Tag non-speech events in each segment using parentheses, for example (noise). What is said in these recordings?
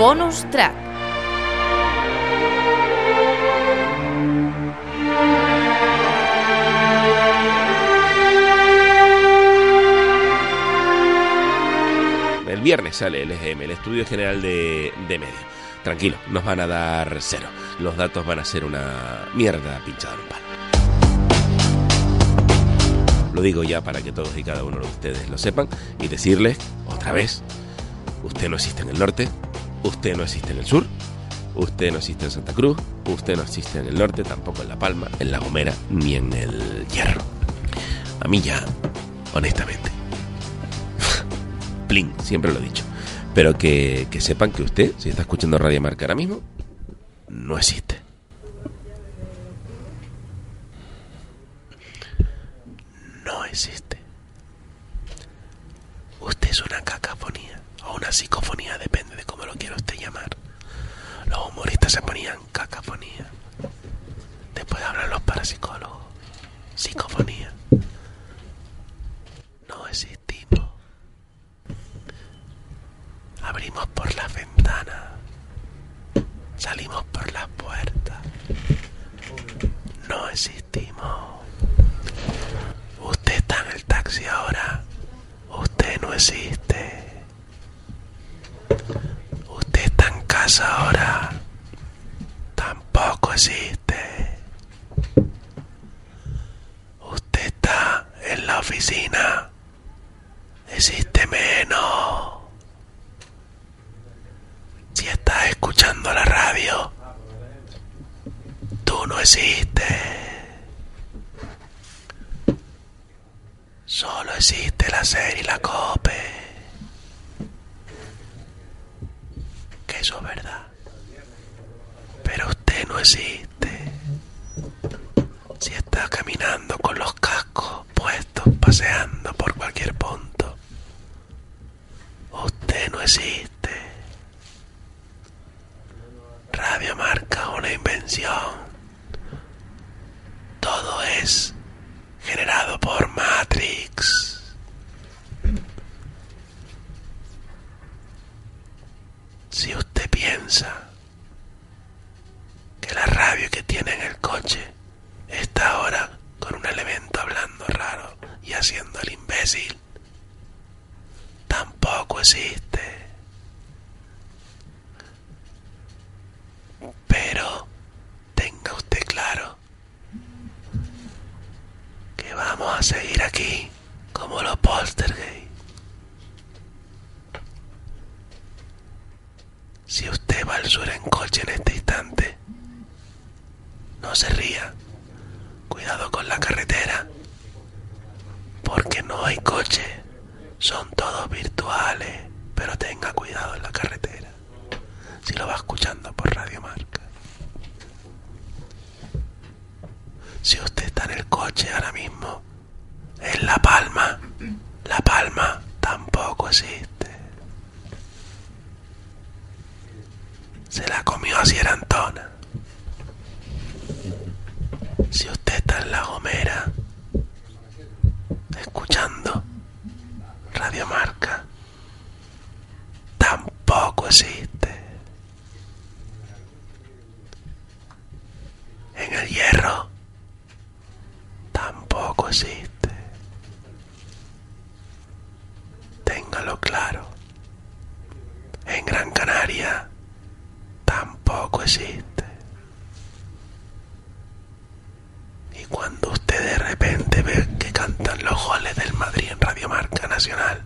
Bonus track. El viernes sale el EGM, el Estudio General de, de Medio. Tranquilo, nos van a dar cero. Los datos van a ser una mierda pinchada en un palo. Lo digo ya para que todos y cada uno de ustedes lo sepan y decirles otra vez, usted no existe en el norte, usted no existe en el sur, usted no existe en Santa Cruz, usted no existe en el norte, tampoco en La Palma, en La Gomera, ni en el Hierro. A mí ya, honestamente. (laughs) Plin, siempre lo he dicho. Pero que, que sepan que usted, si está escuchando Radio Marca ahora mismo, no existe. No existe. Usted es una cacafonía o una psicofonía, depende de cómo lo quiera usted llamar. Los humoristas se ponían cacafonía. Después hablan los parapsicólogos. Psicofonía. No existimos. Abrimos por las ventanas. Salimos por las puertas. No existimos. Usted está en el taxi ahora. Usted no existe. Usted ahora. Tampoco existe. Usted está en la oficina. Existe menos. Si estás escuchando la radio, tú no existes. Solo existe la serie y la cope. Que eso es verdad. Pero usted no existe. Si está caminando con los cascos puestos, paseando por cualquier punto, usted no existe. Radio marca una invención. Todo es generado por Matrix. Si usted piensa que la radio que tiene en el coche está ahora con un elemento hablando raro y haciendo el imbécil, tampoco existe. Pero tenga usted claro que vamos a seguir aquí como los poltergeist. Si usted va al sur en coche en este instante, no se ría. Cuidado con la carretera. Porque no hay coche. Son todos virtuales. Pero tenga cuidado en la carretera. Si lo va escuchando por Radio Marca. Si usted está en el coche ahora mismo, en La Palma, La Palma tampoco existe. se la comió a Sierantona. Si usted está en La Gomera, escuchando Radio Marca, tampoco existe. En el hierro, tampoco existe. Téngalo claro. En Gran Canaria, tampoco existe. Y cuando usted de repente ve que cantan los goles del Madrid en Radio Marca Nacional,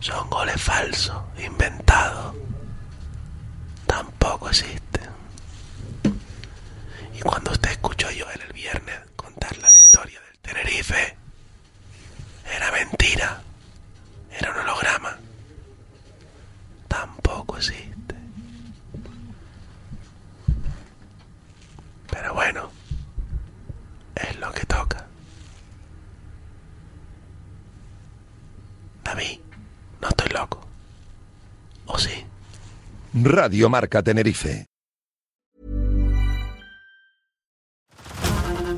son goles falsos, inventados, tampoco existen. Y cuando usted escuchó yo el viernes contar la victoria del Tenerife, era mentira, era un holograma, tampoco existe. No estoy loco. ¿O sí? Radio Marca Tenerife.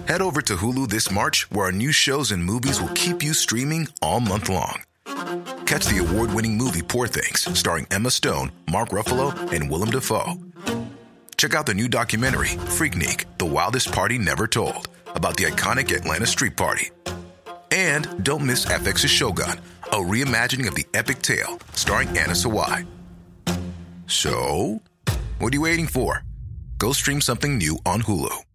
Head over to Hulu this March, where our new shows and movies will keep you streaming all month long. Catch the award winning movie Poor Things, starring Emma Stone, Mark Ruffalo, and Willem Dafoe. Check out the new documentary, Freaknik The Wildest Party Never Told, about the iconic Atlanta Street Party. And don't miss FX's Shogun, a reimagining of the epic tale, starring Anna Sawai. So, what are you waiting for? Go stream something new on Hulu.